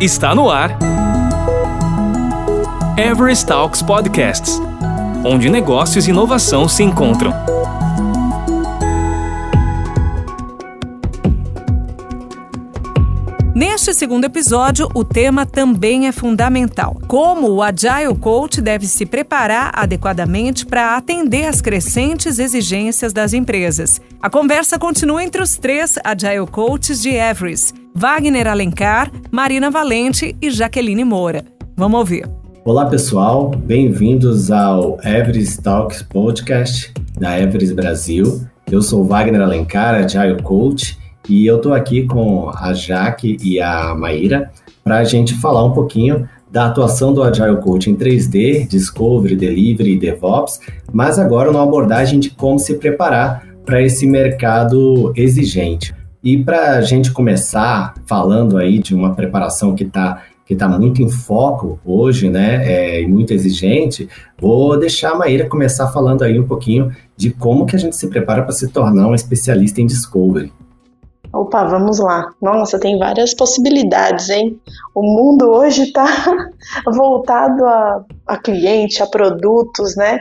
Está no ar. Everest Talks Podcasts onde negócios e inovação se encontram. Neste segundo episódio, o tema também é fundamental: como o Agile Coach deve se preparar adequadamente para atender às crescentes exigências das empresas. A conversa continua entre os três Agile Coaches de Everest: Wagner Alencar, Marina Valente e Jaqueline Moura. Vamos ouvir. Olá pessoal, bem-vindos ao Everest Talks Podcast da Everest Brasil. Eu sou Wagner Alencar, Agile Coach, e eu estou aqui com a Jaque e a Maíra para a gente falar um pouquinho da atuação do Agile Coach em 3D, Discovery, Delivery e DevOps, mas agora numa abordagem de como se preparar para esse mercado exigente. E para a gente começar falando aí de uma preparação que está que está muito em foco hoje, né, é, e muito exigente, vou deixar a Maíra começar falando aí um pouquinho de como que a gente se prepara para se tornar um especialista em Discovery. Opa, vamos lá. Nossa, tem várias possibilidades, hein? O mundo hoje está voltado a, a cliente, a produtos, né?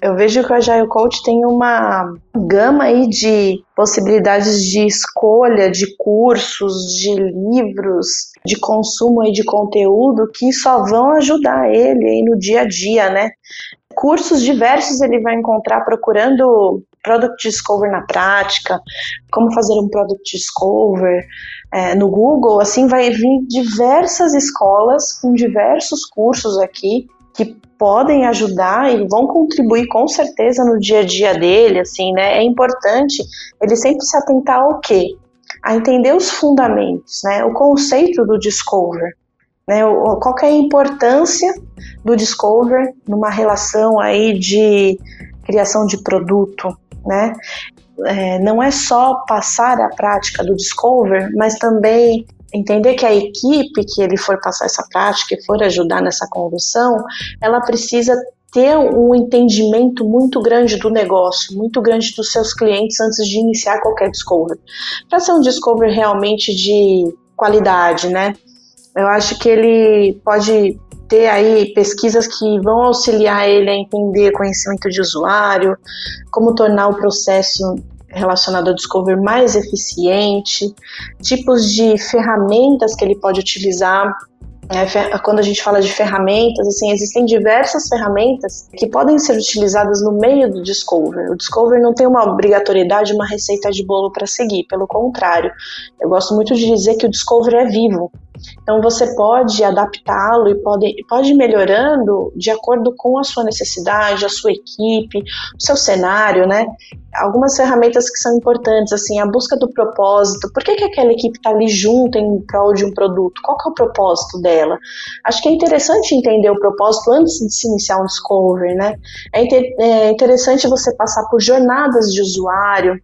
Eu vejo que o Agile Coach tem uma gama aí de possibilidades de escolha de cursos, de livros, de consumo aí de conteúdo que só vão ajudar ele aí no dia a dia, né? Cursos diversos ele vai encontrar procurando Product Discover na prática, como fazer um Product Discover é, no Google, assim vai vir diversas escolas com diversos cursos aqui que podem ajudar e vão contribuir com certeza no dia a dia dele, assim, né? É importante ele sempre se atentar ao quê? A entender os fundamentos, né? O conceito do discover, né? O, qual é a importância do discover numa relação aí de criação de produto, né? É, não é só passar a prática do discover, mas também entender que a equipe que ele for passar essa prática e for ajudar nessa condução, ela precisa ter um entendimento muito grande do negócio, muito grande dos seus clientes antes de iniciar qualquer discovery. Para ser um discovery realmente de qualidade, né? Eu acho que ele pode ter aí pesquisas que vão auxiliar ele a entender conhecimento de usuário, como tornar o processo relacionado ao Discover mais eficiente, tipos de ferramentas que ele pode utilizar. É, quando a gente fala de ferramentas, assim, existem diversas ferramentas que podem ser utilizadas no meio do Discover. O Discover não tem uma obrigatoriedade, uma receita de bolo para seguir, pelo contrário. Eu gosto muito de dizer que o Discover é vivo. Então você pode adaptá-lo e pode, pode ir melhorando de acordo com a sua necessidade, a sua equipe, o seu cenário, né? Algumas ferramentas que são importantes, assim, a busca do propósito. Por que, que aquela equipe está ali junto em prol de um produto? Qual é o propósito dela? Acho que é interessante entender o propósito antes de se iniciar um discovery, né? É, inter é interessante você passar por jornadas de usuário,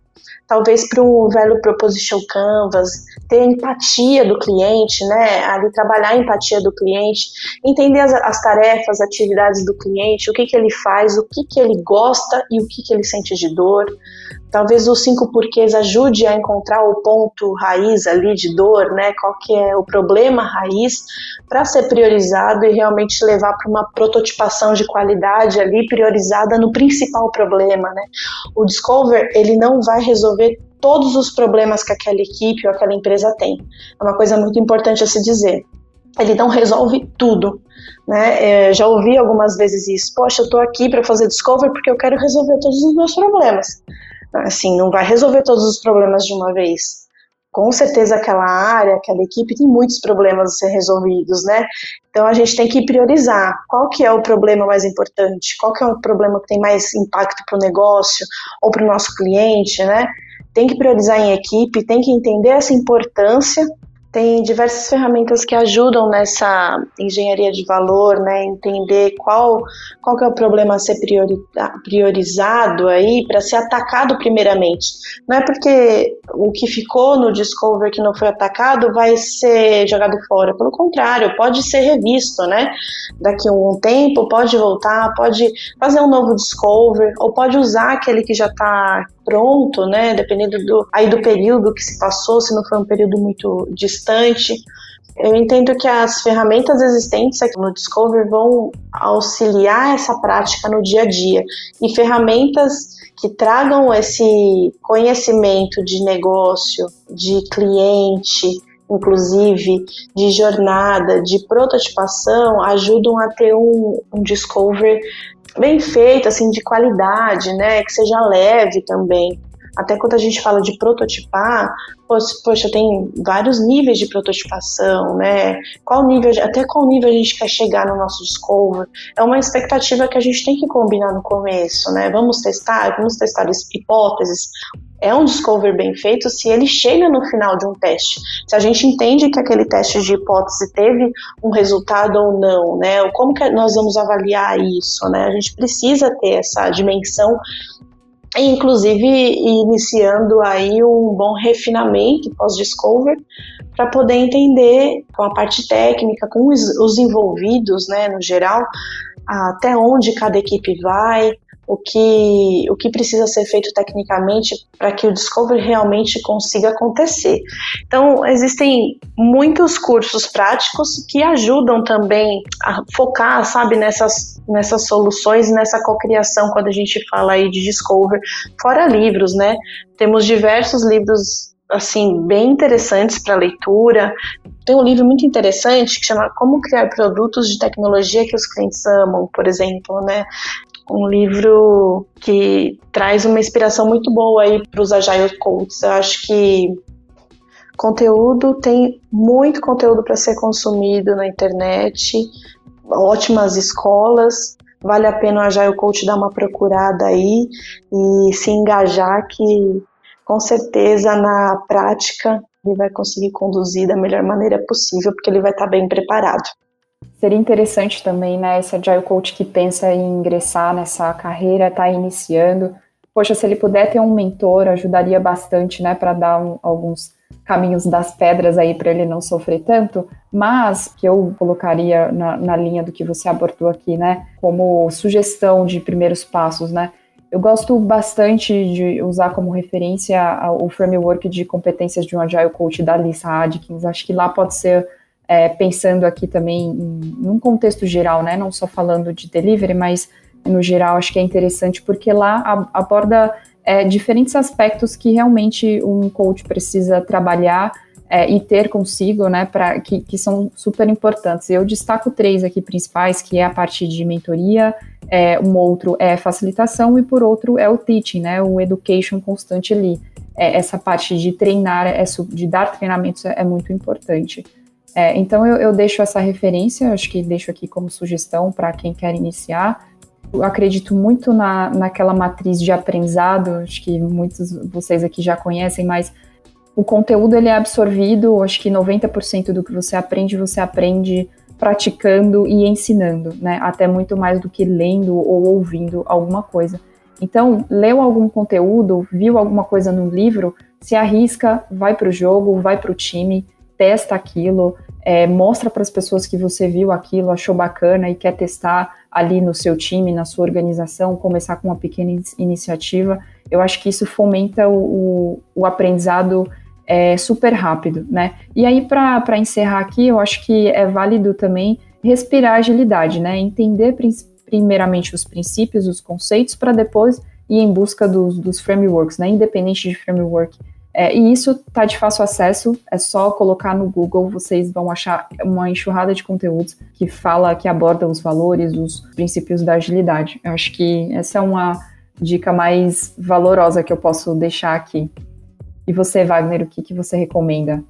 talvez para um velho proposition canvas, ter empatia do cliente, né? Ali trabalhar a empatia do cliente, entender as, as tarefas, atividades do cliente, o que, que ele faz, o que, que ele gosta e o que, que ele sente de dor. Talvez os cinco porquês ajude a encontrar o ponto raiz ali de dor, né? Qual que é o problema raiz para ser priorizado e realmente levar para uma prototipação de qualidade ali priorizada no principal problema, né? O Discover, ele não vai resolver todos os problemas que aquela equipe ou aquela empresa tem. É uma coisa muito importante a se dizer. Ele não resolve tudo, né? É, já ouvi algumas vezes isso. Poxa, eu estou aqui para fazer Discover porque eu quero resolver todos os meus problemas assim, não vai resolver todos os problemas de uma vez. Com certeza aquela área, aquela equipe tem muitos problemas a ser resolvidos, né? Então a gente tem que priorizar qual que é o problema mais importante, qual que é o problema que tem mais impacto para o negócio ou para o nosso cliente, né? Tem que priorizar em equipe, tem que entender essa importância tem diversas ferramentas que ajudam nessa engenharia de valor, né? Entender qual, qual que é o problema a ser priori, priorizado aí para ser atacado primeiramente. Não é porque o que ficou no Discover que não foi atacado vai ser jogado fora. Pelo contrário, pode ser revisto, né? Daqui a um tempo, pode voltar, pode fazer um novo Discover, ou pode usar aquele que já está pronto, né? Dependendo do, aí do período que se passou, se não foi um período muito distante. Eu entendo que as ferramentas existentes aqui no Discover vão auxiliar essa prática no dia a dia e ferramentas que tragam esse conhecimento de negócio, de cliente, inclusive de jornada, de prototipação, ajudam a ter um, um discover bem feito, assim, de qualidade, né? Que seja leve também. Até quando a gente fala de prototipar, poxa, tem vários níveis de prototipação, né? Qual nível, até qual nível a gente quer chegar no nosso discover? É uma expectativa que a gente tem que combinar no começo, né? Vamos testar, vamos testar hipóteses. É um discover bem feito se ele chega no final de um teste. Se a gente entende que aquele teste de hipótese teve um resultado ou não, né? Como que nós vamos avaliar isso, né? A gente precisa ter essa dimensão inclusive iniciando aí um bom refinamento pós-discover para poder entender com a parte técnica, com os, os envolvidos, né, no geral, até onde cada equipe vai, o que, o que precisa ser feito tecnicamente para que o Discovery realmente consiga acontecer. Então, existem muitos cursos práticos que ajudam também a focar, sabe, nessas, nessas soluções, nessa cocriação quando a gente fala aí de Discovery, fora livros, né? Temos diversos livros assim bem interessantes para leitura. Tem um livro muito interessante que chama Como criar produtos de tecnologia que os clientes amam, por exemplo, né? Um livro que traz uma inspiração muito boa aí para os Agile Coaches. Eu acho que conteúdo tem muito conteúdo para ser consumido na internet, ótimas escolas. Vale a pena o Agile Coach dar uma procurada aí e se engajar que com certeza na prática ele vai conseguir conduzir da melhor maneira possível, porque ele vai estar bem preparado. Seria interessante também, né, esse Agile Coach que pensa em ingressar nessa carreira, está iniciando. Poxa, se ele puder ter um mentor, ajudaria bastante, né, para dar um, alguns caminhos das pedras aí para ele não sofrer tanto, mas que eu colocaria na, na linha do que você abordou aqui, né, como sugestão de primeiros passos, né, eu gosto bastante de usar como referência o framework de competências de um Agile Coach da Lisa Adkins. Acho que lá pode ser é, pensando aqui também em, num contexto geral, né, não só falando de delivery, mas no geral acho que é interessante porque lá aborda é, diferentes aspectos que realmente um coach precisa trabalhar é, e ter consigo, né, que, que são super importantes. Eu destaco três aqui principais, que é a parte de mentoria, é, um outro é facilitação e por outro é o teaching, né, o education constante ali. É, essa parte de treinar, é, de dar treinamentos é, é muito importante. É, então eu, eu, deixo essa referência, acho que deixo aqui como sugestão para quem quer iniciar. Eu acredito muito na, naquela matriz de aprendizado, acho que muitos de vocês aqui já conhecem, mas o conteúdo ele é absorvido, acho que 90% do que você aprende, você aprende praticando e ensinando, né? Até muito mais do que lendo ou ouvindo alguma coisa. Então, leu algum conteúdo, viu alguma coisa no livro, se arrisca, vai para o jogo, vai para o time, testa aquilo, é, mostra para as pessoas que você viu aquilo, achou bacana e quer testar ali no seu time, na sua organização, começar com uma pequena iniciativa. Eu acho que isso fomenta o, o, aprendizado é, super rápido, né? E aí, para encerrar aqui, eu acho que é válido também respirar agilidade, né? Entender primeiramente os princípios, os conceitos, para depois ir em busca dos, dos frameworks, né? Independente de framework é, e isso está de fácil acesso, é só colocar no Google, vocês vão achar uma enxurrada de conteúdos que fala, que aborda os valores, os princípios da agilidade. Eu acho que essa é uma dica mais valorosa que eu posso deixar aqui. E você, Wagner, o que, que você recomenda?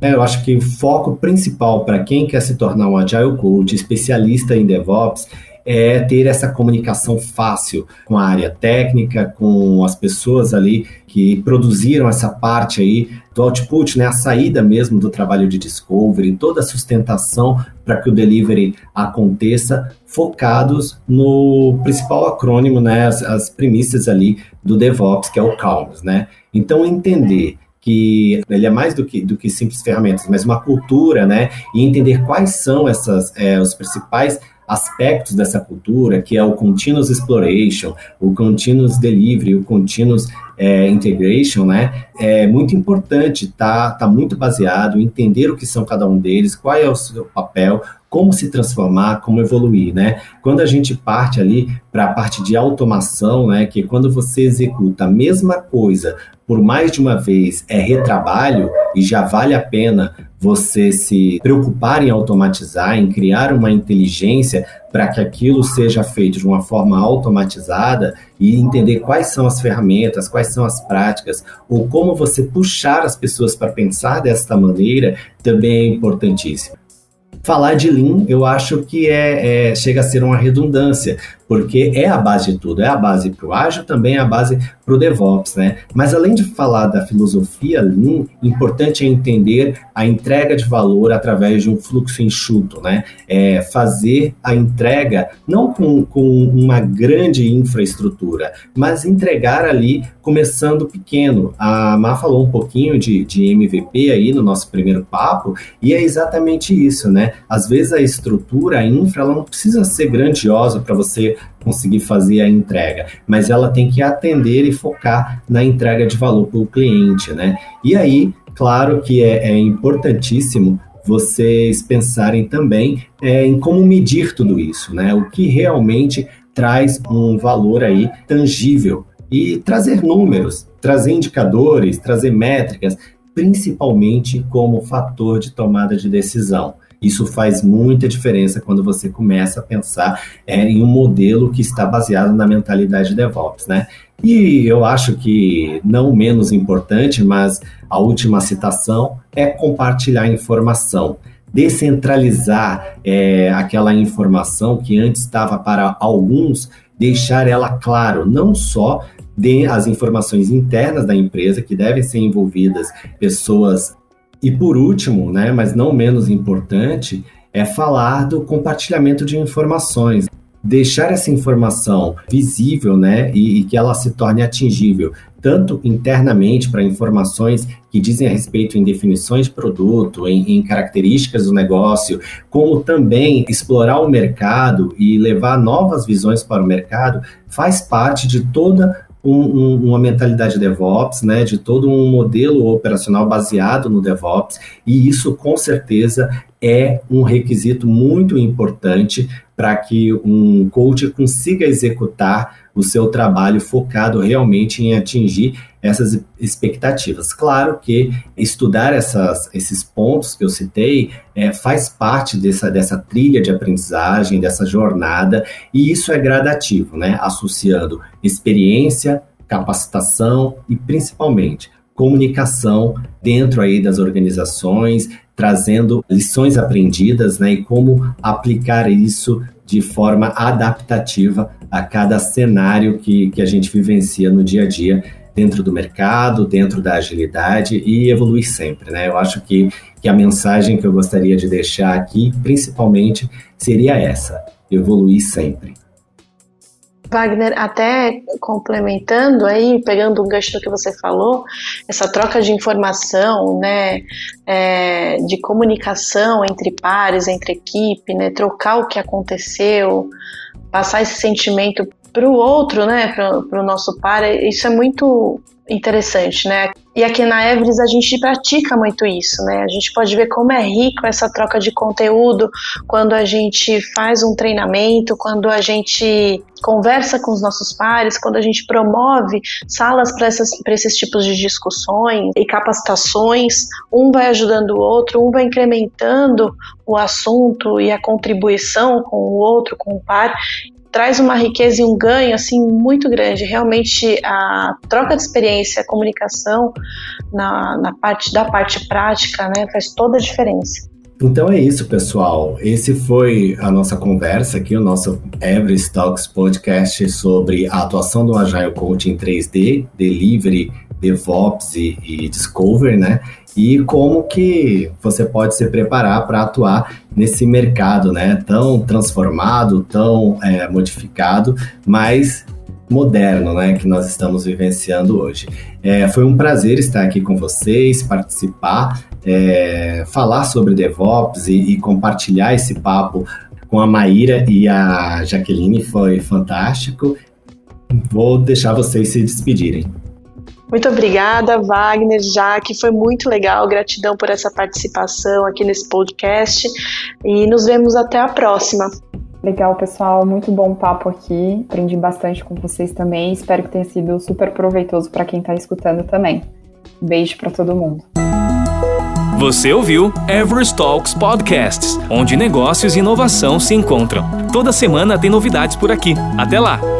É, eu acho que o foco principal para quem quer se tornar um Agile Coach, especialista em DevOps, é ter essa comunicação fácil com a área técnica, com as pessoas ali que produziram essa parte aí do output, né, a saída mesmo do trabalho de discovery, toda a sustentação para que o delivery aconteça, focados no principal acrônimo, né, as, as premissas ali do DevOps, que é o CALMS, né? Então entender que ele é mais do que, do que simples ferramentas, mas uma cultura, né? E entender quais são essas, é, os principais aspectos dessa cultura, que é o Continuous Exploration, o Continuous Delivery, o Continuous é, Integration, né? É muito importante, tá, tá muito baseado em entender o que são cada um deles, qual é o seu papel, como se transformar, como evoluir, né? Quando a gente parte ali para a parte de automação, né, que quando você executa a mesma coisa por mais de uma vez é retrabalho e já vale a pena você se preocupar em automatizar, em criar uma inteligência para que aquilo seja feito de uma forma automatizada e entender quais são as ferramentas, quais são as práticas, ou como você puxar as pessoas para pensar desta maneira, também é importantíssimo. Falar de Lean, eu acho que é, é, chega a ser uma redundância, porque é a base de tudo, é a base para o ágil, também é a base para o DevOps, né? Mas além de falar da filosofia Lean, importante é entender a entrega de valor através de um fluxo enxuto, né? É fazer a entrega não com, com uma grande infraestrutura, mas entregar ali começando pequeno. A Má falou um pouquinho de, de MVP aí no nosso primeiro papo, e é exatamente isso, né? Às vezes a estrutura, a infra, ela não precisa ser grandiosa para você conseguir fazer a entrega, mas ela tem que atender e focar na entrega de valor para o cliente, né? E aí, claro que é, é importantíssimo vocês pensarem também é, em como medir tudo isso, né? O que realmente traz um valor aí tangível e trazer números, trazer indicadores, trazer métricas, principalmente como fator de tomada de decisão. Isso faz muita diferença quando você começa a pensar é, em um modelo que está baseado na mentalidade DevOps, né? E eu acho que não menos importante, mas a última citação é compartilhar informação descentralizar é, aquela informação que antes estava para alguns, deixar ela claro, não só de as informações internas da empresa que devem ser envolvidas pessoas e por último, né, mas não menos importante, é falar do compartilhamento de informações. Deixar essa informação visível né, e, e que ela se torne atingível, tanto internamente para informações que dizem a respeito em definições de produto, em, em, características do negócio, como também explorar o mercado e levar novas visões para o mercado, faz parte de toda um, um, uma mentalidade DevOps, né, de todo um modelo operacional baseado no DevOps, e isso com certeza é um requisito muito importante para que um coach consiga executar o seu trabalho focado realmente em atingir essas expectativas. Claro que estudar essas, esses pontos que eu citei é, faz parte dessa, dessa trilha de aprendizagem, dessa jornada, e isso é gradativo, né? associando experiência, capacitação e principalmente comunicação dentro aí das organizações, trazendo lições aprendidas, né, e como aplicar isso de forma adaptativa a cada cenário que, que a gente vivencia no dia a dia dentro do mercado, dentro da agilidade e evoluir sempre, né? Eu acho que, que a mensagem que eu gostaria de deixar aqui, principalmente, seria essa: evoluir sempre. Wagner, até complementando aí, pegando um gancho do que você falou, essa troca de informação, né, é, de comunicação entre pares, entre equipe, né, trocar o que aconteceu, passar esse sentimento para o outro, né, para o nosso par, isso é muito interessante, né? E aqui na Everest a gente pratica muito isso, né? A gente pode ver como é rico essa troca de conteúdo quando a gente faz um treinamento, quando a gente conversa com os nossos pares, quando a gente promove salas para esses tipos de discussões e capacitações, um vai ajudando o outro, um vai incrementando o assunto e a contribuição com o outro, com o par, traz uma riqueza e um ganho assim muito grande. Realmente a troca de experiência, a comunicação na, na parte da parte prática, né, faz toda a diferença. Então é isso, pessoal. Esse foi a nossa conversa aqui, o nosso Every Talks podcast sobre a atuação do Agile Coach em 3D, Delivery, DevOps e, e Discover, né? e como que você pode se preparar para atuar nesse mercado, né, tão transformado, tão é, modificado, mas moderno, né, que nós estamos vivenciando hoje. É, foi um prazer estar aqui com vocês, participar, é, falar sobre DevOps e, e compartilhar esse papo com a Maíra e a Jaqueline foi fantástico. Vou deixar vocês se despedirem. Muito obrigada, Wagner, Jaque, foi muito legal. Gratidão por essa participação aqui nesse podcast e nos vemos até a próxima. Legal, pessoal, muito bom papo aqui. Aprendi bastante com vocês também. Espero que tenha sido super proveitoso para quem está escutando também. Um beijo para todo mundo. Você ouviu Everest Talks Podcasts, onde negócios e inovação se encontram. Toda semana tem novidades por aqui. Até lá!